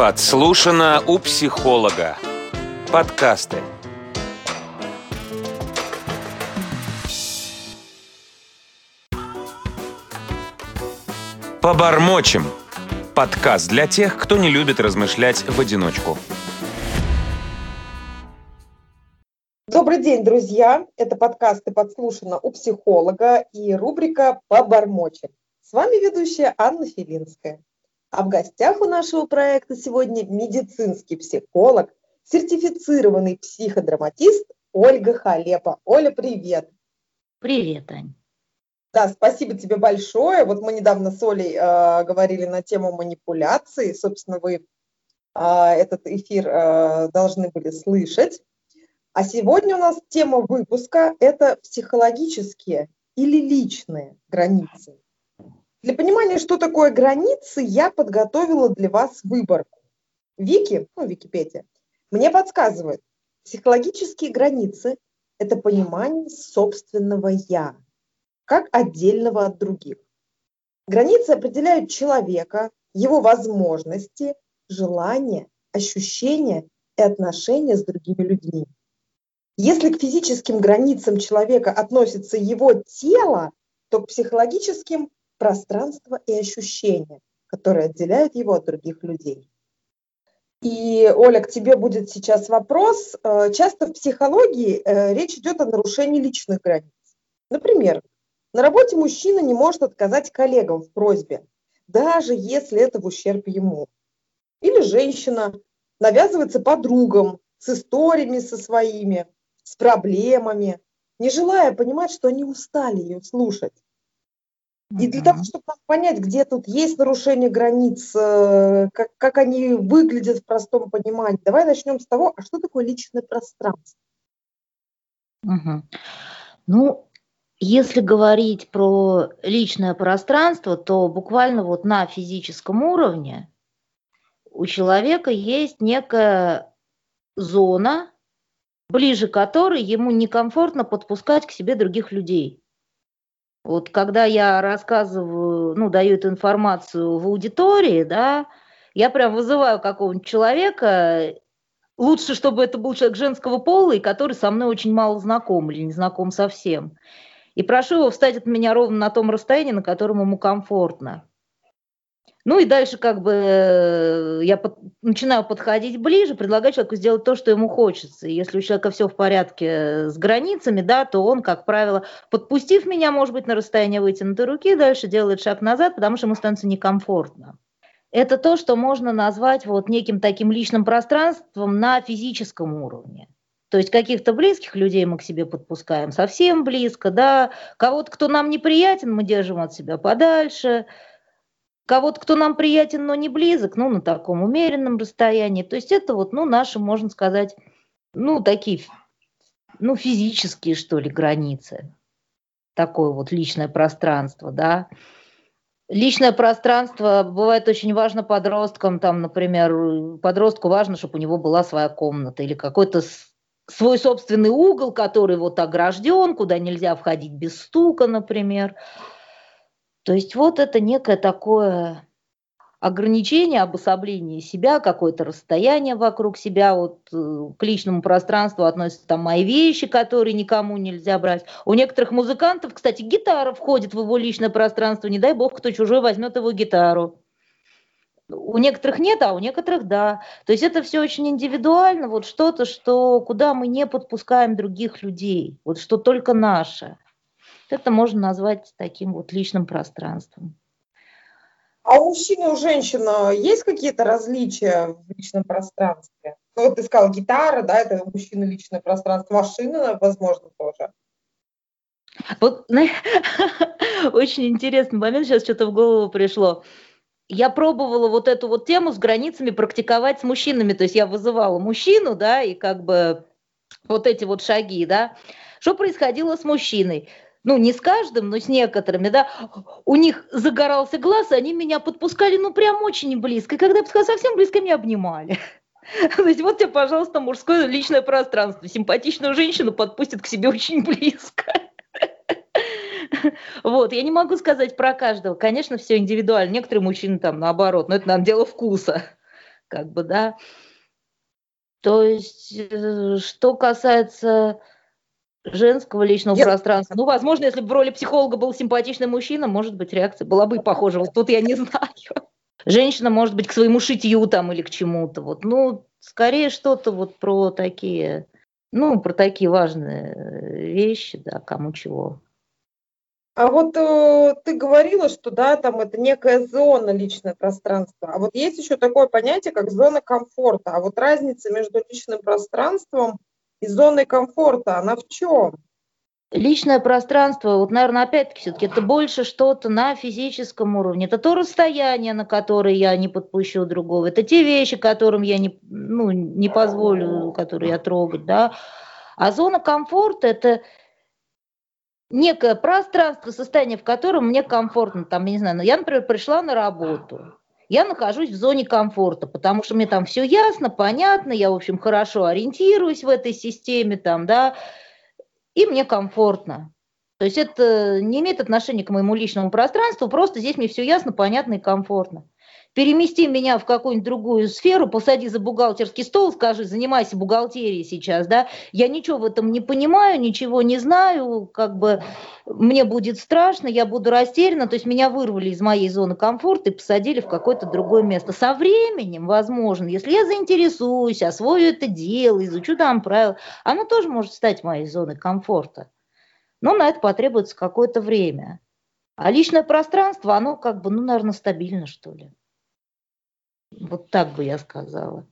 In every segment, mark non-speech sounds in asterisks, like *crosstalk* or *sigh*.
Подслушано у психолога. Подкасты. Побормочем. Подкаст для тех, кто не любит размышлять в одиночку. Добрый день, друзья! Это подкасты «Подслушано у психолога» и рубрика «Побормочем». С вами ведущая Анна Филинская. А в гостях у нашего проекта сегодня медицинский психолог, сертифицированный психодраматист Ольга Халепа. Оля, привет! Привет, Ань. Да, спасибо тебе большое. Вот мы недавно с Олей э, говорили на тему манипуляции. Собственно, вы э, этот эфир э, должны были слышать. А сегодня у нас тема выпуска – это психологические или личные границы. Для понимания, что такое границы, я подготовила для вас выборку. Вики, ну, Википедия, мне подсказывает, психологические границы – это понимание собственного «я», как отдельного от других. Границы определяют человека, его возможности, желания, ощущения и отношения с другими людьми. Если к физическим границам человека относится его тело, то к психологическим пространство и ощущения, которые отделяют его от других людей. И, Оля, к тебе будет сейчас вопрос. Э, часто в психологии э, речь идет о нарушении личных границ. Например, на работе мужчина не может отказать коллегам в просьбе, даже если это в ущерб ему. Или женщина навязывается подругам с историями со своими, с проблемами, не желая понимать, что они устали ее слушать. И для того, чтобы понять, где тут есть нарушение границ, э, как, как они выглядят в простом понимании, давай начнем с того, а что такое личное пространство? Угу. Ну, если говорить про личное пространство, то буквально вот на физическом уровне у человека есть некая зона, ближе которой ему некомфортно подпускать к себе других людей. Вот когда я рассказываю, ну, даю эту информацию в аудитории, да, я прям вызываю какого-нибудь человека, лучше, чтобы это был человек женского пола, и который со мной очень мало знаком или не знаком совсем. И прошу его встать от меня ровно на том расстоянии, на котором ему комфортно. Ну и дальше как бы э, я под, начинаю подходить ближе, предлагаю человеку сделать то, что ему хочется. И если у человека все в порядке с границами, да, то он, как правило, подпустив меня, может быть, на расстояние вытянутой руки, дальше делает шаг назад, потому что ему становится некомфортно. Это то, что можно назвать вот неким таким личным пространством на физическом уровне. То есть каких-то близких людей мы к себе подпускаем совсем близко, да, кого-то, кто нам неприятен, мы держим от себя подальше – кого-то, кто нам приятен, но не близок, ну, на таком умеренном расстоянии. То есть это вот, ну, наши, можно сказать, ну, такие, ну, физические, что ли, границы. Такое вот личное пространство, да. Личное пространство бывает очень важно подросткам, там, например, подростку важно, чтобы у него была своя комната или какой-то свой собственный угол, который вот огражден, куда нельзя входить без стука, например. То есть вот это некое такое ограничение, обособление себя, какое-то расстояние вокруг себя, вот э, к личному пространству относятся там мои вещи, которые никому нельзя брать. У некоторых музыкантов, кстати, гитара входит в его личное пространство, не дай бог, кто чужой возьмет его гитару. У некоторых нет, а у некоторых да. То есть это все очень индивидуально, вот что-то, что, куда мы не подпускаем других людей, вот что только наше. Это можно назвать таким вот личным пространством. А у мужчины и у женщины есть какие-то различия в личном пространстве? Ну, вот ты сказал, гитара, да, это у мужчины личное пространство, машина, возможно, тоже. Вот *laughs* очень интересный момент, сейчас что-то в голову пришло. Я пробовала вот эту вот тему с границами практиковать с мужчинами, то есть я вызывала мужчину, да, и как бы вот эти вот шаги, да. Что происходило с мужчиной? Ну, не с каждым, но с некоторыми, да, у них загорался глаз, и они меня подпускали, ну, прям очень близко. И когда я подпускала совсем близко, меня обнимали. *laughs* То есть вот тебе, пожалуйста, мужское личное пространство. Симпатичную женщину подпустит к себе очень *laughs* близко. Вот, я не могу сказать про каждого. Конечно, все индивидуально. Некоторые мужчины там наоборот, но это нам дело вкуса. как бы, да. То есть, э, что касается женского личного я... пространства. Ну, возможно, если бы в роли психолога был симпатичный мужчина, может быть, реакция была бы похожа. Вот тут я не *laughs* знаю. Женщина, может быть, к своему шитью там или к чему-то. Вот. Ну, скорее что-то вот про такие, ну, про такие важные э, вещи, да, кому чего. А вот э, ты говорила, что да, там это некая зона личное пространство. А вот есть еще такое понятие, как зона комфорта. А вот разница между личным пространством и зоной комфорта, она в чем? Личное пространство, вот, наверное, опять-таки, все-таки это больше что-то на физическом уровне. Это то расстояние, на которое я не подпущу другого. Это те вещи, которым я не, ну, не позволю, которые я трогать, да. А зона комфорта – это некое пространство, состояние, в котором мне комфортно. Там, я не знаю, ну, я, например, пришла на работу – я нахожусь в зоне комфорта, потому что мне там все ясно, понятно, я, в общем, хорошо ориентируюсь в этой системе, там, да, и мне комфортно. То есть это не имеет отношения к моему личному пространству, просто здесь мне все ясно, понятно и комфортно перемести меня в какую-нибудь другую сферу, посади за бухгалтерский стол, скажи, занимайся бухгалтерией сейчас, да, я ничего в этом не понимаю, ничего не знаю, как бы мне будет страшно, я буду растеряна, то есть меня вырвали из моей зоны комфорта и посадили в какое-то другое место. Со временем, возможно, если я заинтересуюсь, освою это дело, изучу там правила, оно тоже может стать моей зоной комфорта. Но на это потребуется какое-то время. А личное пространство, оно как бы, ну, наверное, стабильно, что ли. Вот так бы я сказала.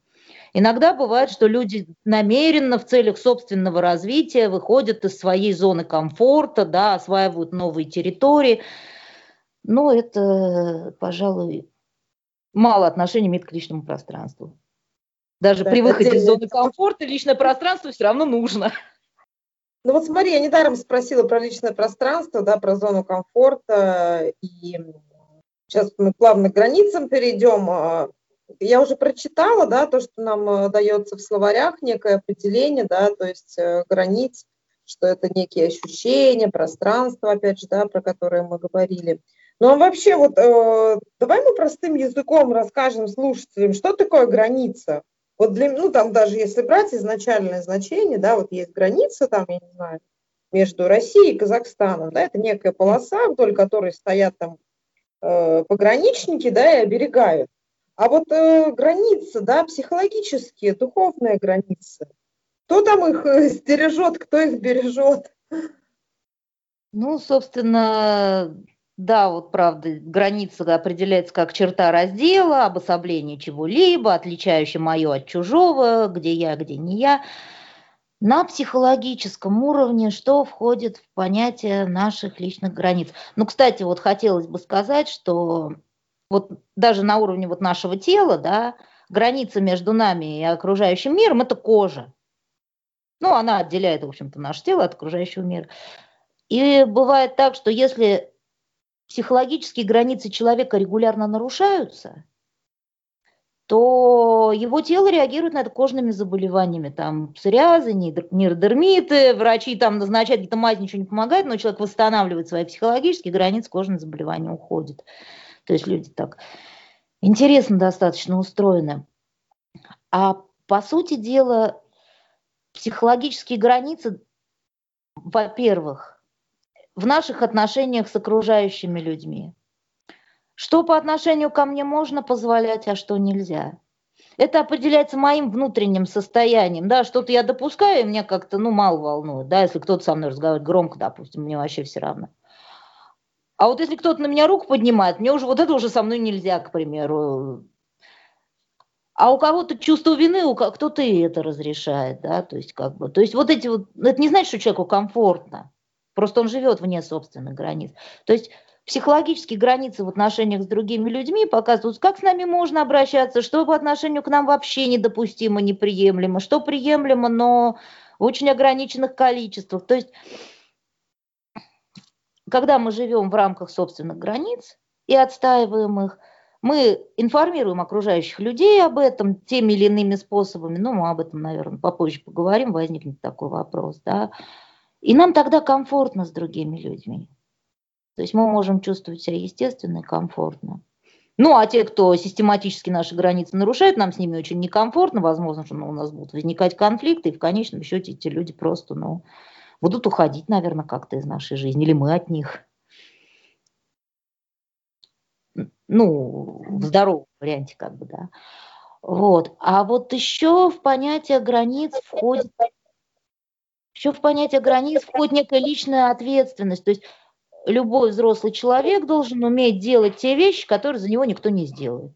Иногда бывает, что люди намеренно в целях собственного развития выходят из своей зоны комфорта, да, осваивают новые территории. Но это, пожалуй, мало отношения имеет к личному пространству. Даже да, при выходе из зоны комфорта личное пространство все равно нужно. Ну вот смотри, я недаром спросила про личное пространство, да, про зону комфорта, и сейчас мы плавно к границам перейдем. Я уже прочитала, да, то, что нам э, дается в словарях, некое определение, да, то есть э, границ, что это некие ощущения, пространство, опять же, да, про которое мы говорили. Ну а вообще вот э, давай мы простым языком расскажем слушателям, что такое граница. Вот для, ну там даже если брать изначальное значение, да, вот есть граница там, я не знаю, между Россией и Казахстаном, да, это некая полоса, вдоль которой стоят там э, пограничники, да, и оберегают. А вот э, границы, да, психологические, духовные границы, кто там их э, стережет, кто их бережет? Ну, собственно, да, вот правда, граница определяется как черта раздела, обособление чего-либо, отличающее мое от чужого, где я, где не я. На психологическом уровне что входит в понятие наших личных границ? Ну, кстати, вот хотелось бы сказать, что вот даже на уровне вот нашего тела, да, граница между нами и окружающим миром – это кожа. Ну, она отделяет, в общем-то, наше тело от окружающего мира. И бывает так, что если психологические границы человека регулярно нарушаются, то его тело реагирует на это кожными заболеваниями, там псориазы, нейродермиты, врачи там назначают какие-то мази, ничего не помогает, но человек восстанавливает свои психологические границы, кожные заболевания уходят. То есть люди так интересно достаточно устроены. А по сути дела, психологические границы, во-первых, в наших отношениях с окружающими людьми. Что по отношению ко мне можно позволять, а что нельзя. Это определяется моим внутренним состоянием. Да, что-то я допускаю, и меня как-то ну, мало волнует. Да, если кто-то со мной разговаривает громко, допустим, мне вообще все равно. А вот если кто-то на меня руку поднимает, мне уже вот это уже со мной нельзя, к примеру. А у кого-то чувство вины, у кто-то и это разрешает, да, то есть как бы, то есть вот эти вот, это не значит, что человеку комфортно, просто он живет вне собственных границ. То есть психологические границы в отношениях с другими людьми показывают, как с нами можно обращаться, что по отношению к нам вообще недопустимо, неприемлемо, что приемлемо, но в очень ограниченных количествах. То есть когда мы живем в рамках собственных границ и отстаиваем их, мы информируем окружающих людей об этом теми или иными способами, ну, мы об этом, наверное, попозже поговорим, возникнет такой вопрос, да, и нам тогда комфортно с другими людьми. То есть мы можем чувствовать себя естественно и комфортно. Ну, а те, кто систематически наши границы нарушает, нам с ними очень некомфортно, возможно, что ну, у нас будут возникать конфликты, и в конечном счете эти люди просто, ну, будут уходить, наверное, как-то из нашей жизни, или мы от них. Ну, в здоровом варианте, как бы, да. Вот. А вот еще в понятие границ входит еще в понятие границ входит некая личная ответственность. То есть любой взрослый человек должен уметь делать те вещи, которые за него никто не сделает.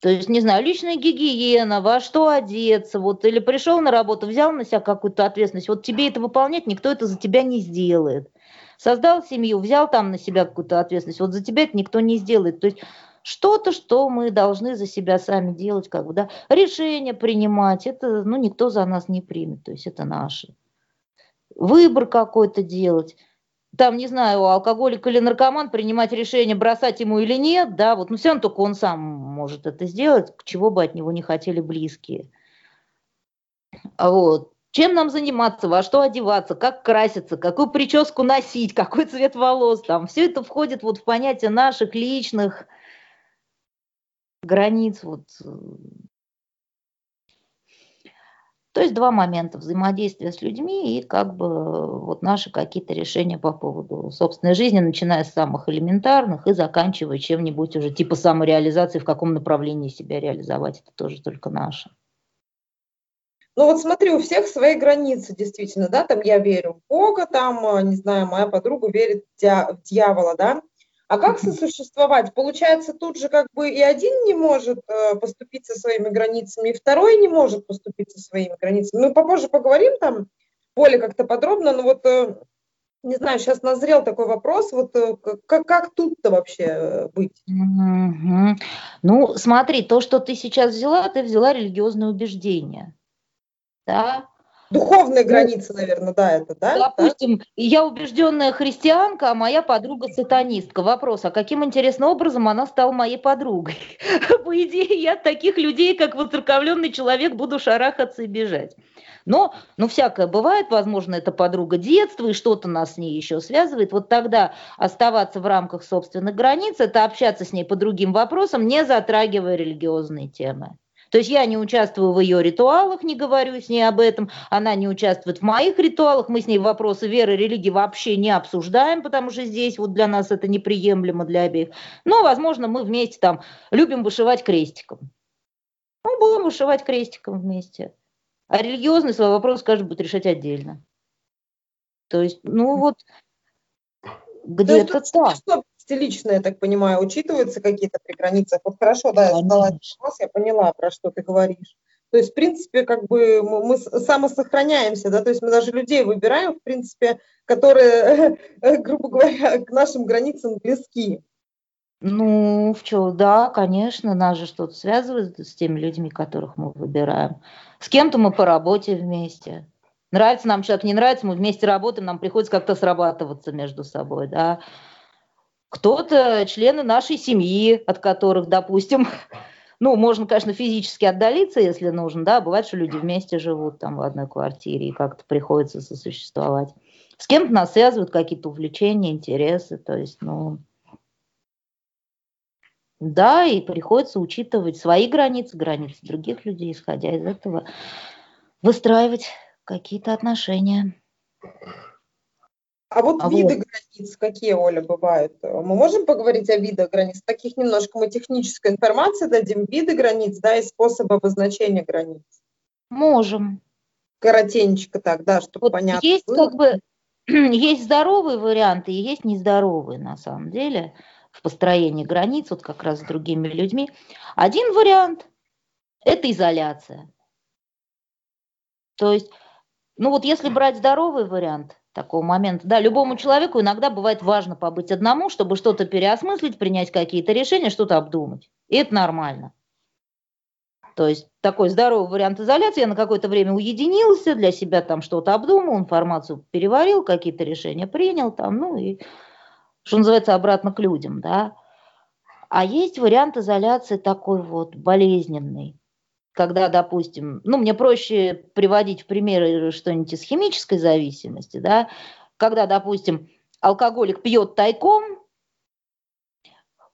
То есть, не знаю, личная гигиена, во что одеться, вот, или пришел на работу, взял на себя какую-то ответственность, вот тебе это выполнять, никто это за тебя не сделает. Создал семью, взял там на себя какую-то ответственность, вот за тебя это никто не сделает. То есть что-то, что мы должны за себя сами делать, как бы, да, решения принимать, это, ну, никто за нас не примет, то есть это наше. Выбор какой-то делать там, не знаю, алкоголик или наркоман принимать решение, бросать ему или нет, да, вот, ну, все равно только он сам может это сделать, чего бы от него не хотели близкие. Вот. Чем нам заниматься, во что одеваться, как краситься, какую прическу носить, какой цвет волос, там, все это входит вот в понятие наших личных границ, вот, то есть два момента взаимодействия с людьми и как бы вот наши какие-то решения по поводу собственной жизни, начиная с самых элементарных и заканчивая чем-нибудь уже типа самореализации, в каком направлении себя реализовать, это тоже только наше. Ну вот смотри, у всех свои границы, действительно, да, там я верю в Бога, там, не знаю, моя подруга верит в дьявола, да, а как сосуществовать? Получается, тут же как бы и один не может э, поступить со своими границами, и второй не может поступить со своими границами. Мы попозже поговорим там более как-то подробно, но вот, э, не знаю, сейчас назрел такой вопрос, вот э, как, как тут-то вообще быть? Угу. Ну, смотри, то, что ты сейчас взяла, ты взяла религиозное убеждение. Да? Духовные ну, границы, наверное, да, это, да? Допустим, да? я убежденная христианка, а моя подруга сатанистка. Вопрос, а каким интересным образом она стала моей подругой? *laughs* По идее, я от таких людей, как воцерковленный человек, буду шарахаться и бежать. Но, ну, всякое бывает, возможно, это подруга детства, и что-то нас с ней еще связывает. Вот тогда оставаться в рамках собственных границ, это общаться с ней по другим вопросам, не затрагивая религиозные темы. То есть я не участвую в ее ритуалах, не говорю с ней об этом, она не участвует в моих ритуалах, мы с ней вопросы веры, религии вообще не обсуждаем, потому что здесь вот для нас это неприемлемо для обеих. Но, возможно, мы вместе там любим вышивать крестиком. Ну, будем вышивать крестиком вместе. А религиозный свой вопрос каждый будет решать отдельно. То есть, ну вот, где-то так лично, я так понимаю, учитываются какие-то при границах? Вот хорошо, да, я задала вопрос, я поняла, про что ты говоришь. То есть, в принципе, как бы мы самосохраняемся, да, то есть мы даже людей выбираем, в принципе, которые, *laughs* грубо говоря, к нашим границам близки. Ну, в чем, да, конечно, нас же что-то связывает с теми людьми, которых мы выбираем. С кем-то мы по работе вместе. Нравится нам человек, не нравится, мы вместе работаем, нам приходится как-то срабатываться между собой, да кто-то члены нашей семьи, от которых, допустим, *laughs* ну, можно, конечно, физически отдалиться, если нужно, да, бывает, что люди вместе живут там в одной квартире и как-то приходится сосуществовать. С кем-то нас связывают какие-то увлечения, интересы, то есть, ну, да, и приходится учитывать свои границы, границы других людей, исходя из этого, выстраивать какие-то отношения. А вот а виды вот. границ какие, Оля, бывают? Мы можем поговорить о видах границ? Таких немножко мы технической информации дадим. Виды границ, да, и способы обозначения границ. Можем. Коротенечко так, да, чтобы вот понятно есть было. как бы *clears throat* есть здоровые варианты и есть нездоровые на самом деле в построении границ, вот как раз с другими людьми. Один вариант – это изоляция. То есть, ну вот если брать здоровый вариант, такого момента. Да, любому человеку иногда бывает важно побыть одному, чтобы что-то переосмыслить, принять какие-то решения, что-то обдумать. И это нормально. То есть такой здоровый вариант изоляции. Я на какое-то время уединился, для себя там что-то обдумал, информацию переварил, какие-то решения принял там, ну и, что называется, обратно к людям, да. А есть вариант изоляции такой вот болезненный когда, допустим, ну, мне проще приводить в примеры что-нибудь из химической зависимости, да, когда, допустим, алкоголик пьет тайком,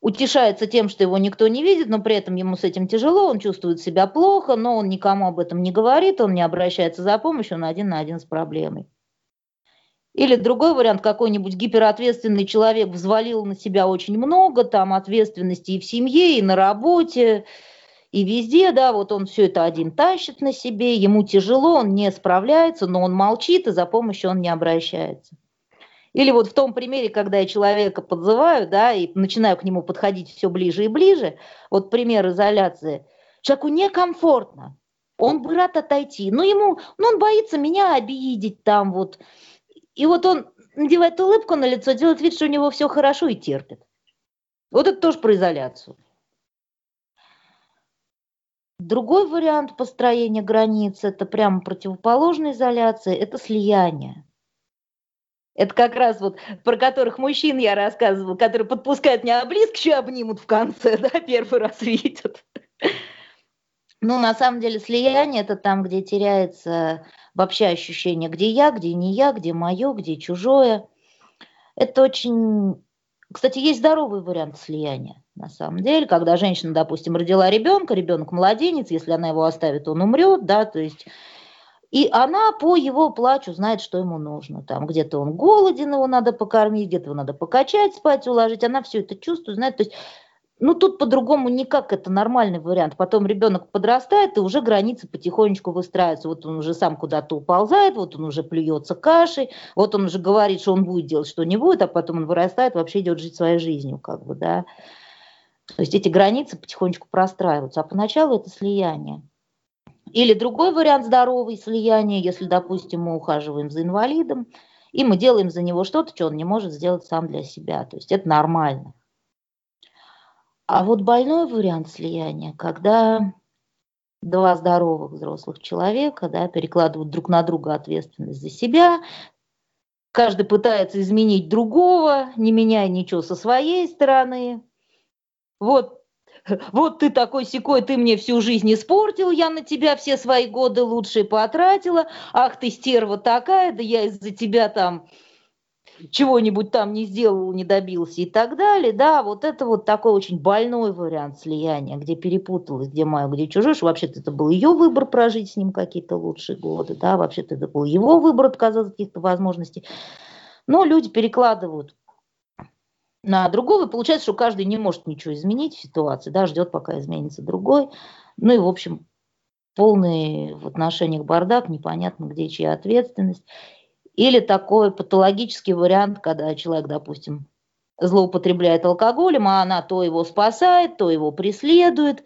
утешается тем, что его никто не видит, но при этом ему с этим тяжело, он чувствует себя плохо, но он никому об этом не говорит, он не обращается за помощью, он один на один с проблемой. Или другой вариант, какой-нибудь гиперответственный человек взвалил на себя очень много там ответственности и в семье, и на работе, и везде, да, вот он все это один тащит на себе, ему тяжело, он не справляется, но он молчит, и за помощью он не обращается. Или вот в том примере, когда я человека подзываю, да, и начинаю к нему подходить все ближе и ближе, вот пример изоляции. Человеку некомфортно, он бы рад отойти, но ему, ну, он боится меня обидеть там вот. И вот он надевает улыбку на лицо, делает вид, что у него все хорошо и терпит. Вот это тоже про изоляцию. Другой вариант построения границ, это прямо противоположная изоляция, это слияние. Это как раз вот про которых мужчин я рассказывала, которые подпускают меня близко, еще обнимут в конце, *laughs* да, первый раз видят. Ну, на самом деле, слияние – это там, где теряется вообще ощущение, где я, где не я, где мое, где чужое. Это очень... Кстати, есть здоровый вариант слияния на самом деле, когда женщина, допустим, родила ребенка, ребенок младенец, если она его оставит, он умрет, да, то есть и она по его плачу знает, что ему нужно. Там где-то он голоден, его надо покормить, где-то его надо покачать, спать, уложить. Она все это чувствует, знает. То есть, ну тут по-другому никак, это нормальный вариант. Потом ребенок подрастает, и уже границы потихонечку выстраиваются. Вот он уже сам куда-то уползает, вот он уже плюется кашей, вот он уже говорит, что он будет делать, что не будет, а потом он вырастает, вообще идет жить своей жизнью, как бы, да. То есть эти границы потихонечку простраиваются, а поначалу это слияние. Или другой вариант здоровый слияния, если, допустим, мы ухаживаем за инвалидом, и мы делаем за него что-то, что он не может сделать сам для себя. То есть это нормально. А вот больной вариант слияния, когда два здоровых взрослых человека да, перекладывают друг на друга ответственность за себя, каждый пытается изменить другого, не меняя ничего со своей стороны, вот, вот ты такой секой, ты мне всю жизнь испортил, я на тебя все свои годы лучшие потратила, ах ты стерва такая, да я из-за тебя там чего-нибудь там не сделал, не добился и так далее, да, вот это вот такой очень больной вариант слияния, где перепуталась, где мое, где чужое, что вообще-то это был ее выбор прожить с ним какие-то лучшие годы, да, вообще-то это был его выбор отказаться от каких-то возможностей. Но люди перекладывают на другого, и получается, что каждый не может ничего изменить в ситуации, да, ждет, пока изменится другой. Ну и, в общем, полный в отношениях бардак, непонятно, где чья ответственность. Или такой патологический вариант, когда человек, допустим, злоупотребляет алкоголем, а она то его спасает, то его преследует,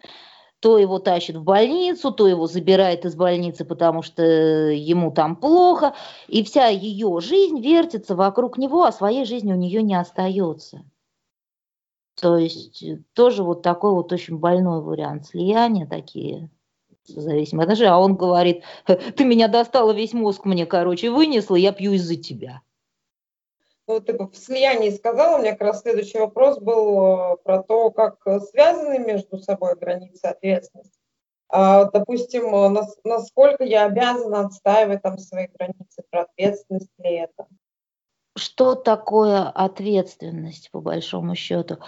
то его тащит в больницу, то его забирает из больницы, потому что ему там плохо, и вся ее жизнь вертится вокруг него, а своей жизни у нее не остается. То есть э, тоже вот такой вот очень больной вариант слияния такие зависимые. А он говорит, ты меня достала, весь мозг мне, короче, вынесла, я пью из-за тебя. Ну, ты в слиянии сказала, у меня как раз следующий вопрос был э, про то, как связаны между собой границы ответственности. А, допустим, э, насколько я обязана отстаивать там свои границы, про ответственность ли это? Что такое ответственность, по большому счету?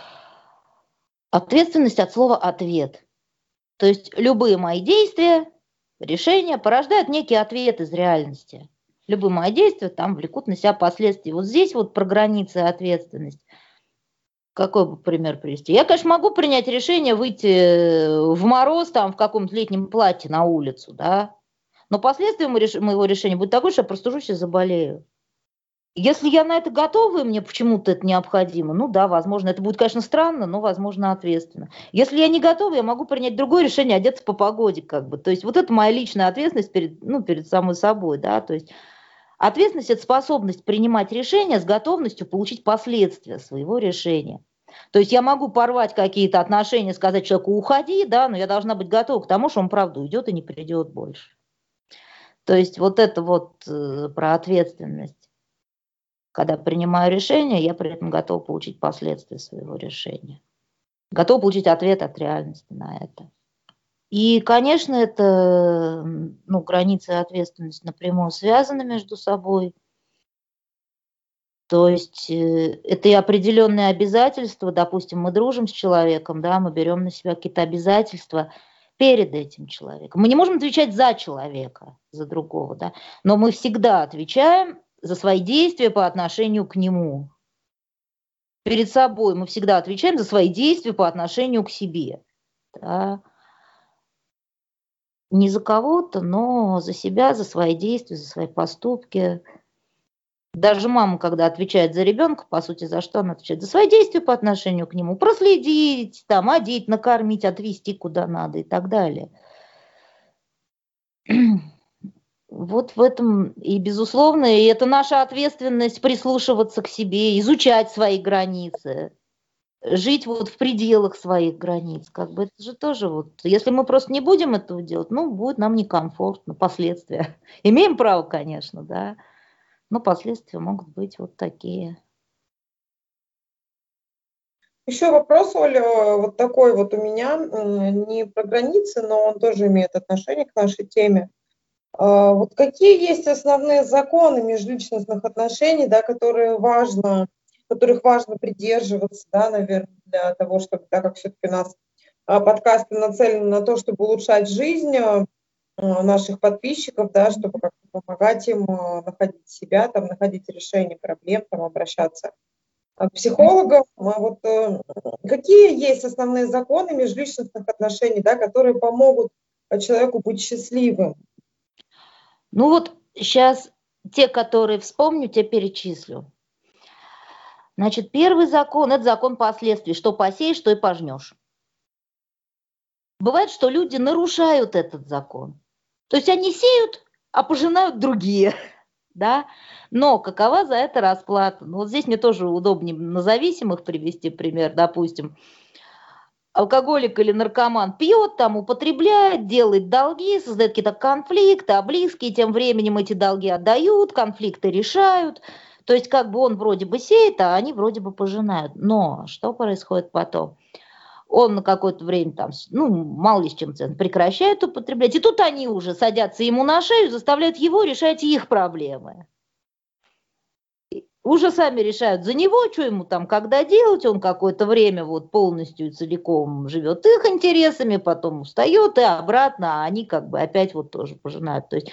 Ответственность от слова «ответ». То есть любые мои действия, решения порождают некий ответ из реальности. Любые мои действия там влекут на себя последствия. Вот здесь вот про границы ответственность. Какой бы пример привести? Я, конечно, могу принять решение выйти в мороз там в каком-то летнем платье на улицу, да, но последствия моего решения будет такое, что я простужусь и заболею. Если я на это готова, и мне почему-то это необходимо, ну да, возможно, это будет, конечно, странно, но, возможно, ответственно. Если я не готова, я могу принять другое решение, одеться по погоде, как бы. То есть вот это моя личная ответственность перед, ну, перед самой собой, да, то есть ответственность – это способность принимать решения с готовностью получить последствия своего решения. То есть я могу порвать какие-то отношения, сказать человеку «уходи», да, но я должна быть готова к тому, что он правда уйдет и не придет больше. То есть вот это вот э, про ответственность. Когда принимаю решение, я при этом готов получить последствия своего решения. Готов получить ответ от реальности на это. И, конечно, это ну, границы ответственности напрямую связаны между собой. То есть э, это и определенные обязательства, допустим, мы дружим с человеком, да, мы берем на себя какие-то обязательства перед этим человеком. Мы не можем отвечать за человека, за другого, да, но мы всегда отвечаем за свои действия по отношению к нему. Перед собой мы всегда отвечаем за свои действия по отношению к себе. Да. Не за кого-то, но за себя, за свои действия, за свои поступки. Даже мама, когда отвечает за ребенка, по сути, за что она отвечает? За свои действия по отношению к нему. Проследить, там, одеть, накормить, отвезти куда надо и так далее. *clears throat* Вот в этом и, безусловно, и это наша ответственность прислушиваться к себе, изучать свои границы, жить вот в пределах своих границ. Как бы это же тоже вот, если мы просто не будем этого делать, ну, будет нам некомфортно, последствия. *laughs* Имеем право, конечно, да, но последствия могут быть вот такие. Еще вопрос, Оля, вот такой вот у меня, не про границы, но он тоже имеет отношение к нашей теме. А, вот какие есть основные законы межличностных отношений, да, которые важно, которых важно придерживаться, да, наверное, для того, чтобы, так как все-таки у нас а, подкасты нацелены на то, чтобы улучшать жизнь а, наших подписчиков, да, чтобы как-то помогать им находить себя, там, находить решение проблем, там, обращаться к психологам. Вот э, какие есть основные законы межличностных отношений, да, которые помогут человеку быть счастливым? Ну вот сейчас те, которые вспомню, те перечислю. Значит, первый закон – это закон последствий. Что посеешь, что и пожнешь. Бывает, что люди нарушают этот закон. То есть они сеют, а пожинают другие. *laughs* Да? Но какова за это расплата? Ну, вот здесь мне тоже удобнее на зависимых привести пример. Допустим, алкоголик или наркоман пьет, там употребляет, делает долги, создает какие-то конфликты, а близкие тем временем эти долги отдают, конфликты решают. То есть как бы он вроде бы сеет, а они вроде бы пожинают. Но что происходит потом? Он на какое-то время там, ну, мало ли с чем цен, прекращает употреблять. И тут они уже садятся ему на шею, заставляют его решать их проблемы уже сами решают за него, что ему там когда делать, он какое-то время вот полностью и целиком живет их интересами, потом устает и обратно, а они как бы опять вот тоже пожинают. То есть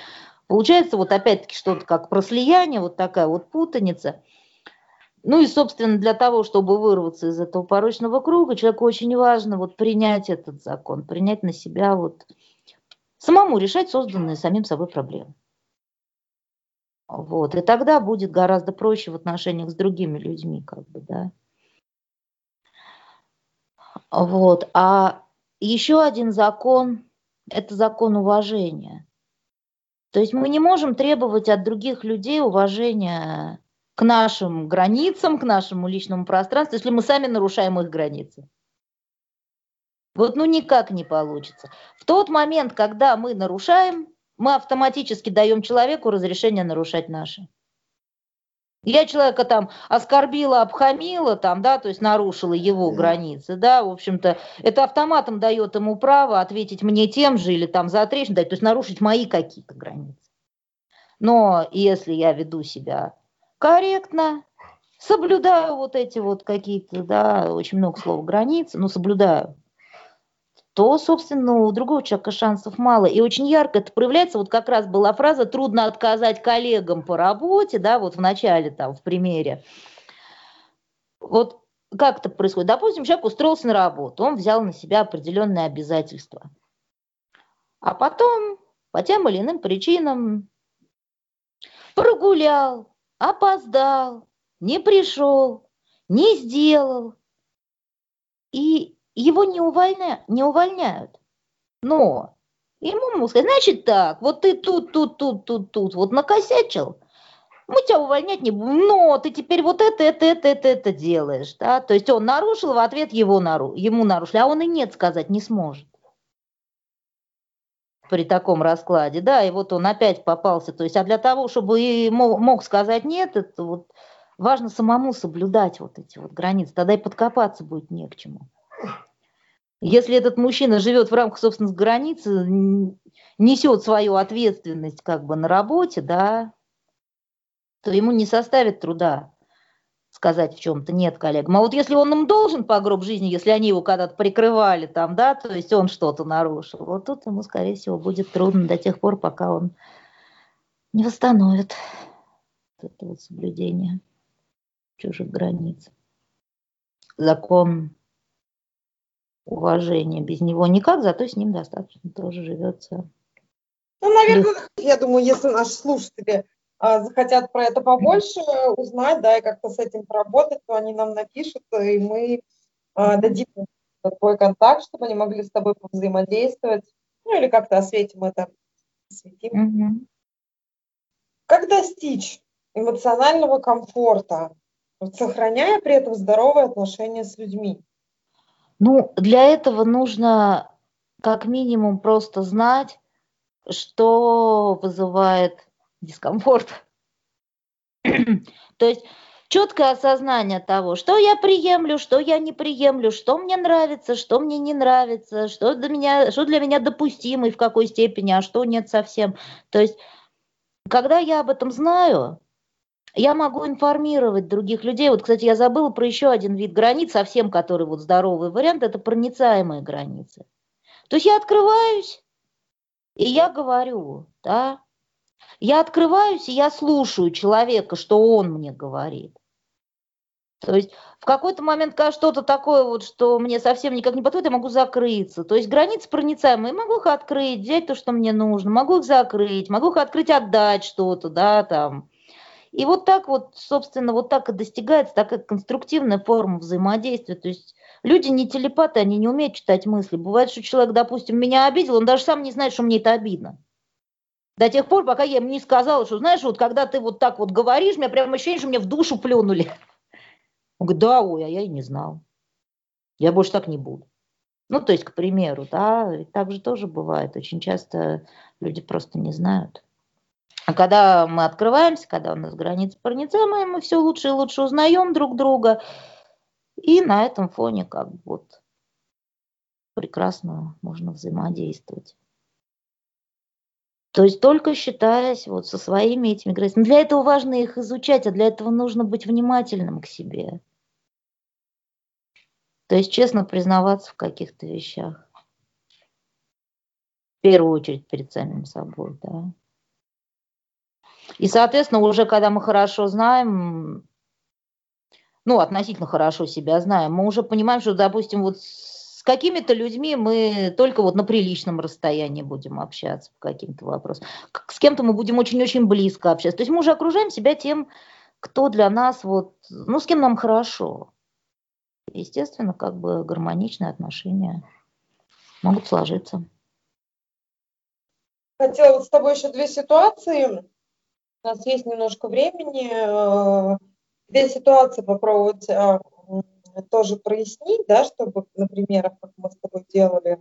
получается вот опять-таки что-то как прослияние, вот такая вот путаница. Ну и, собственно, для того, чтобы вырваться из этого порочного круга, человеку очень важно вот принять этот закон, принять на себя вот самому решать созданные самим собой проблемы. Вот. И тогда будет гораздо проще в отношениях с другими людьми, как бы, да. Вот. А еще один закон – это закон уважения. То есть мы не можем требовать от других людей уважения к нашим границам, к нашему личному пространству, если мы сами нарушаем их границы. Вот ну никак не получится. В тот момент, когда мы нарушаем мы автоматически даем человеку разрешение нарушать наши. Я человека там оскорбила, обхамила, там, да, то есть нарушила его границы, да, в общем-то, это автоматом дает ему право ответить мне тем же или там за отречь дать, то есть нарушить мои какие-то границы. Но если я веду себя корректно, соблюдаю вот эти вот какие-то, да, очень много слов границы, но соблюдаю, то, собственно, у другого человека шансов мало. И очень ярко это проявляется. Вот как раз была фраза «трудно отказать коллегам по работе», да, вот в начале там, в примере. Вот как это происходит? Допустим, человек устроился на работу, он взял на себя определенные обязательства. А потом, по тем или иным причинам, прогулял, опоздал, не пришел, не сделал. И его не, увольня, не увольняют. Но ему сказать, значит так, вот ты тут, тут, тут, тут, тут, вот накосячил, мы тебя увольнять не будем, но ты теперь вот это, это, это, это, это делаешь, да, то есть он нарушил, в ответ его нару, ему нарушили, а он и нет сказать не сможет при таком раскладе, да, и вот он опять попался, то есть, а для того, чтобы и мог, мог сказать нет, это вот важно самому соблюдать вот эти вот границы, тогда и подкопаться будет не к чему. Если этот мужчина живет в рамках собственных границ, несет свою ответственность как бы на работе, да, то ему не составит труда сказать в чем-то нет коллегам. А вот если он им должен по гроб жизни, если они его когда-то прикрывали там, да, то есть он что-то нарушил, вот тут ему, скорее всего, будет трудно до тех пор, пока он не восстановит это вот соблюдение чужих границ. Закон уважения без него никак, зато с ним достаточно тоже живется. Ну, наверное, я думаю, если наши слушатели а, захотят про это побольше узнать, да, и как-то с этим поработать, то они нам напишут, и мы а, дадим твой контакт, чтобы они могли с тобой взаимодействовать, ну или как-то осветим это. Осветим. Угу. Как достичь эмоционального комфорта, сохраняя при этом здоровые отношения с людьми? Ну, для этого нужно как минимум просто знать, что вызывает дискомфорт. *clears throat* То есть четкое осознание того, что я приемлю, что я не приемлю, что мне нравится, что мне не нравится, что для меня, что для меня допустимо и в какой степени, а что нет совсем. То есть, когда я об этом знаю, я могу информировать других людей. Вот, кстати, я забыла про еще один вид границ, совсем который вот здоровый вариант, это проницаемые границы. То есть я открываюсь, и я говорю, да, я открываюсь, и я слушаю человека, что он мне говорит. То есть в какой-то момент, когда что-то такое, вот, что мне совсем никак не подходит, я могу закрыться. То есть границы проницаемые. Могу их открыть, взять то, что мне нужно, могу их закрыть, могу их открыть, отдать что-то, да, там. И вот так вот, собственно, вот так и достигается такая конструктивная форма взаимодействия. То есть люди не телепаты, они не умеют читать мысли. Бывает, что человек, допустим, меня обидел, он даже сам не знает, что мне это обидно. До тех пор, пока я ему не сказала, что, знаешь, вот когда ты вот так вот говоришь, у меня прям ощущение, что мне в душу плюнули. Он говорит, да, ой, а я и не знал. Я больше так не буду. Ну, то есть, к примеру, да, так же тоже бывает. Очень часто люди просто не знают. А когда мы открываемся, когда у нас границы проницаемые, мы все лучше и лучше узнаем друг друга. И на этом фоне как бы вот прекрасно можно взаимодействовать. То есть только считаясь вот со своими этими границами. Для этого важно их изучать, а для этого нужно быть внимательным к себе. То есть честно признаваться в каких-то вещах. В первую очередь перед самим собой, да. И, соответственно, уже когда мы хорошо знаем, ну, относительно хорошо себя знаем, мы уже понимаем, что, допустим, вот с какими-то людьми мы только вот на приличном расстоянии будем общаться по каким-то вопросам. С кем-то мы будем очень-очень близко общаться. То есть мы уже окружаем себя тем, кто для нас вот, ну, с кем нам хорошо. Естественно, как бы гармоничные отношения могут сложиться. Хотела с тобой еще две ситуации у нас есть немножко времени. Э, две ситуации попробовать а, тоже прояснить, да, чтобы на примерах, как мы с тобой делали.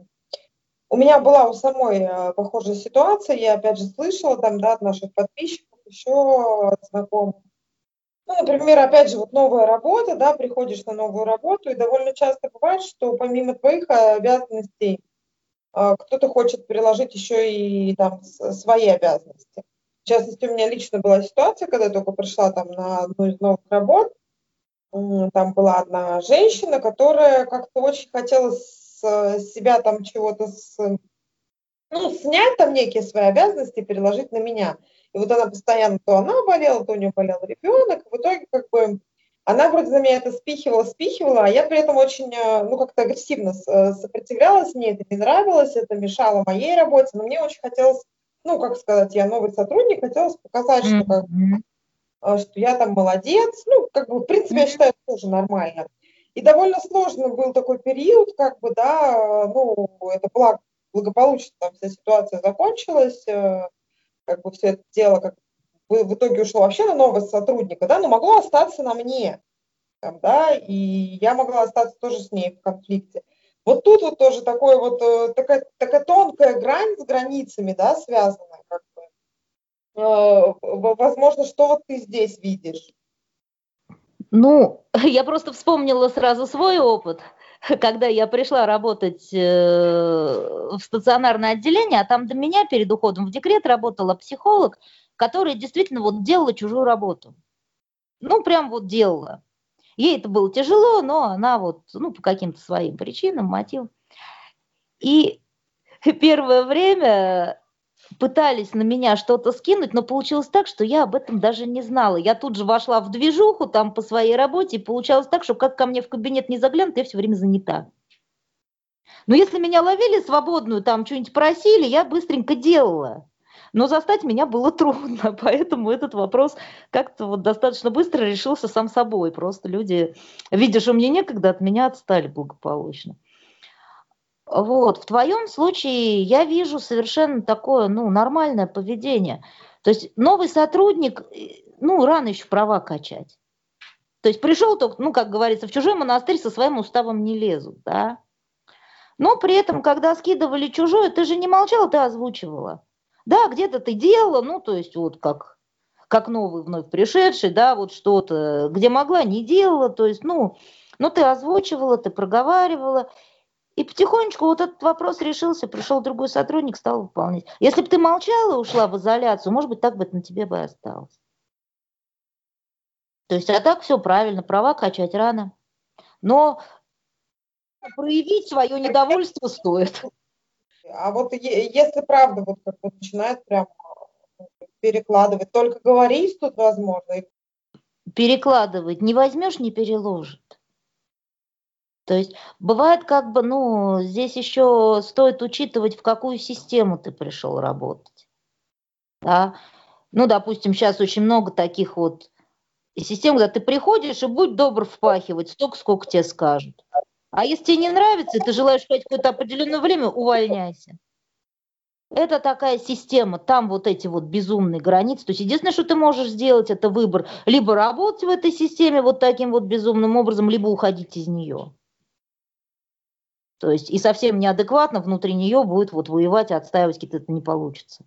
У меня была у самой э, похожая ситуация, я опять же слышала там, да, от наших подписчиков, еще от знакомых. Ну, например, опять же, вот новая работа, да, приходишь на новую работу, и довольно часто бывает, что помимо твоих обязанностей э, кто-то хочет приложить еще и там свои обязанности. В частности, у меня лично была ситуация, когда я только пришла там на одну из новых работ, там была одна женщина, которая как-то очень хотела с себя там чего-то с, ну, снять там некие свои обязанности переложить на меня. И вот она постоянно, то она болела, то у нее болел ребенок. В итоге как бы она вроде за меня это спихивала, спихивала, а я при этом очень, э, ну, как-то агрессивно э, сопротивлялась, мне это не нравилось, это мешало моей работе, но мне очень хотелось ну, как сказать, я новый сотрудник, хотелось показать, что, как, mm-hmm. что я там молодец. Ну, как бы, в принципе, mm-hmm. я считаю, это тоже нормально. И довольно сложно был такой период, как бы, да, ну, это благо, благополучно там вся ситуация закончилась, э, как бы все это дело как в, в итоге ушло вообще на нового сотрудника, да, но могло остаться на мне, там, да, и я могла остаться тоже с ней в конфликте. Вот тут вот тоже такой вот, э, такая, такая тонкая грань с границами, да, связанная, как бы. Э, возможно, что вот ты здесь видишь? Ну, *laughs* я просто вспомнила сразу свой опыт, *laughs* когда я пришла работать э, в стационарное отделение, а там до меня перед уходом в декрет работала психолог, которая действительно вот делала чужую работу. Ну, прям вот делала. Ей это было тяжело, но она вот, ну, по каким-то своим причинам, мотивам. И первое время пытались на меня что-то скинуть, но получилось так, что я об этом даже не знала. Я тут же вошла в движуху там по своей работе, и получалось так, что как ко мне в кабинет не заглянут, я все время занята. Но если меня ловили свободную, там что-нибудь просили, я быстренько делала. Но застать меня было *laughs* трудно, поэтому этот вопрос как-то вот достаточно быстро решился сам собой. Просто люди, видя, что мне некогда, от меня отстали благополучно. Вот, в твоем случае я вижу совершенно такое, ну, нормальное поведение. То есть новый сотрудник, э, ну, рано еще права качать. То есть пришел только, ну, как говорится, в чужой монастырь со своим уставом не лезут, да. Но при этом, когда скидывали чужое, ты же не молчала, ты озвучивала. Да, где-то ты делала, ну, то есть вот как, как новый вновь пришедший, да, вот что-то, где могла, не делала, то есть, ну, ну, ты озвучивала, ты проговаривала, и потихонечку вот этот вопрос решился, пришел другой сотрудник, стал выполнять. Если бы ты молчала, ушла в изоляцию, может быть, так бы это на тебе бы осталось. То есть, а так все правильно, права качать рано. Но проявить свое недовольство стоит. А вот если правда вот как вот начинает прям перекладывать, только говорить тут возможно. Перекладывать не возьмешь, не переложит. То есть бывает как бы, ну, здесь еще стоит учитывать, в какую систему ты пришел работать. Да? Ну, допустим, сейчас очень много таких вот систем, когда ты приходишь и будь добр впахивать столько, сколько тебе скажут. А если тебе не нравится, ты желаешь ждать какое-то определенное время, увольняйся. Это такая система, там вот эти вот безумные границы. То есть единственное, что ты можешь сделать, это выбор. Либо работать в этой системе вот таким вот безумным образом, либо уходить из нее. То есть и совсем неадекватно внутри нее будет вот воевать отстаивать какие-то не получится.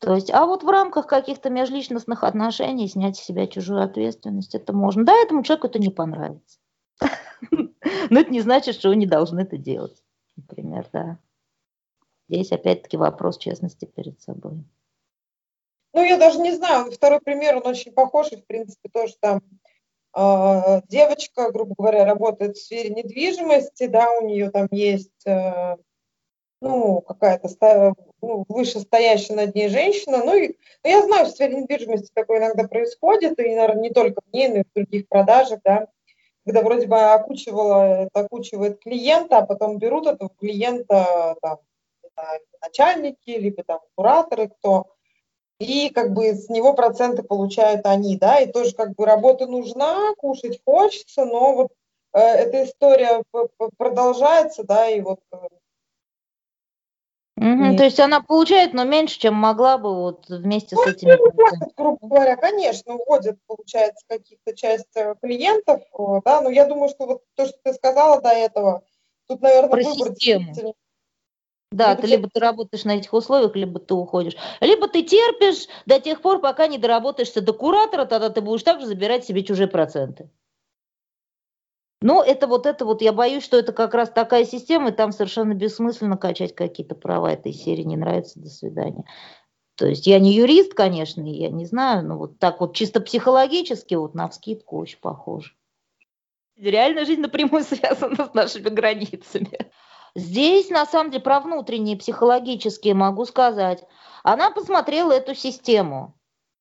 То есть, а вот в рамках каких-то межличностных отношений снять с себя чужую ответственность, это можно. Да, этому человеку это не понравится. Но это не значит, что вы не должны это делать. Например, да. Здесь опять-таки вопрос честности перед собой. Ну, я даже не знаю, второй пример, он очень похож, и, в принципе, тоже там э, девочка, грубо говоря, работает в сфере недвижимости, да, у нее там есть, э, ну, какая-то ну, вышестоящая над ней женщина, ну, и, ну, я знаю, в сфере недвижимости такое иногда происходит, и, наверное, не только в ней, но и в других продажах, да, когда вроде бы окучивала, это окучивает клиента, а потом берут этого клиента, там, начальники, либо там кураторы, кто, и как бы с него проценты получают они, да, и тоже как бы работа нужна, кушать хочется, но вот э, эта история продолжается, да, и вот э, Угу, то есть она получает, но меньше, чем могла бы вот вместе ну, с этими. Уходят, грубо говоря, конечно, уходят, получается, каких-то часть э, клиентов, да, но я думаю, что вот то, что ты сказала до этого, тут, наверное, Про выбор систему. Да, ты либо ты работаешь на этих условиях, либо ты уходишь. Либо ты терпишь до тех пор, пока не доработаешься до куратора, тогда ты будешь также забирать себе чужие проценты. Но это вот это вот, я боюсь, что это как раз такая система, и там совершенно бессмысленно качать какие-то права этой серии. Не нравится, до свидания. То есть я не юрист, конечно, я не знаю, но вот так вот чисто психологически, вот на вскидку очень похоже. Реальная жизнь напрямую *laughs* связана с нашими границами. Здесь, на самом деле, про внутренние психологические могу сказать. Она посмотрела эту систему.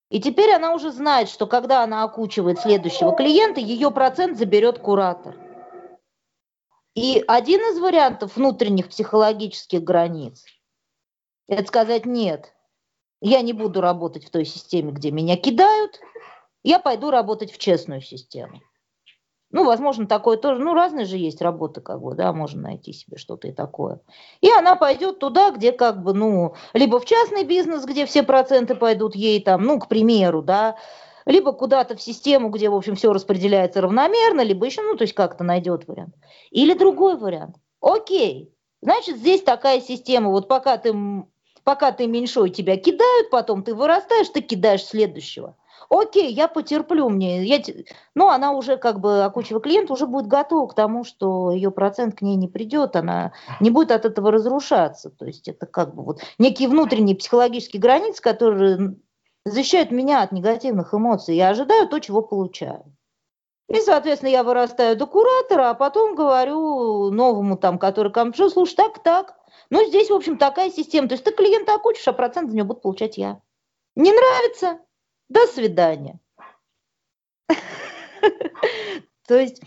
И теперь она уже знает, что когда она окучивает следующего клиента, ее процент заберет куратор. И один из вариантов внутренних психологических границ – это сказать «нет, я не буду работать в той системе, где меня кидают, я пойду работать в честную систему». Ну, возможно, такое тоже. Ну, разные же есть работы, как бы, да, можно найти себе что-то и такое. И она пойдет туда, где как бы, ну, либо в частный бизнес, где все проценты пойдут ей там, ну, к примеру, да, либо куда-то в систему, где, в общем, все распределяется равномерно, либо еще, ну, то есть как-то найдет вариант. Или другой вариант. Окей, значит, здесь такая система, вот пока ты, пока ты меньшой, тебя кидают, потом ты вырастаешь, ты кидаешь следующего окей, я потерплю мне. Я... Ну, она уже как бы, окучивая клиент, уже будет готова к тому, что ее процент к ней не придет, она не будет от этого разрушаться. То есть это как бы вот некие внутренние психологические границы, которые защищают меня от негативных эмоций. Я ожидаю то, чего получаю. И, соответственно, я вырастаю до куратора, а потом говорю новому там, который ко мне, слушай, так, так. Ну, здесь, в общем, такая система. То есть ты клиента окучишь, а процент за него буду получать я. Не нравится? До свидания. *laughs* То есть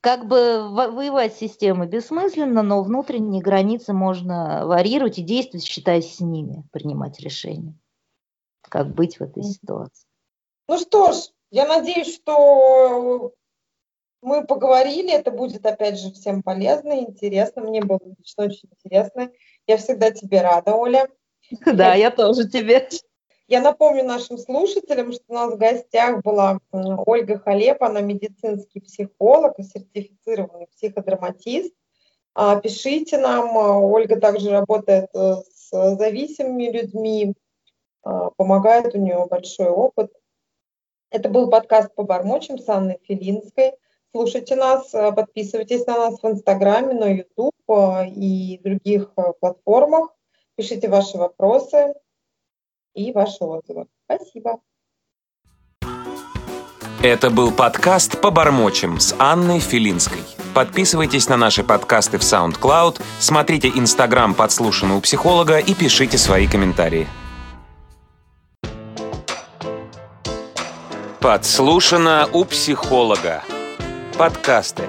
как бы воевать с системой бессмысленно, но внутренние границы можно варьировать и действовать, считаясь с ними, принимать решения. Как быть в этой ситуации. Ну что ж, я надеюсь, что мы поговорили, это будет опять же всем полезно, интересно. Мне было лично очень интересно. Я всегда тебе рада, Оля. *laughs* Да, я тоже тебе. Я напомню нашим слушателям, что у нас в гостях была Ольга Халеп, она медицинский психолог и сертифицированный психодраматист. А, пишите нам, Ольга также работает э, с зависимыми людьми, а, помогает, у нее большой опыт. Это был подкаст по бормочам с Анной Филинской. Слушайте нас, э, подписывайтесь на нас в Инстаграме, на Ютуб э, и других платформах. Пишите ваши вопросы и ваши отзывы. Спасибо. Это был подкаст по бормочем с Анной Филинской. Подписывайтесь на наши подкасты в SoundCloud, смотрите Инстаграм подслушанного психолога и пишите свои комментарии. Подслушано у психолога. Подкасты.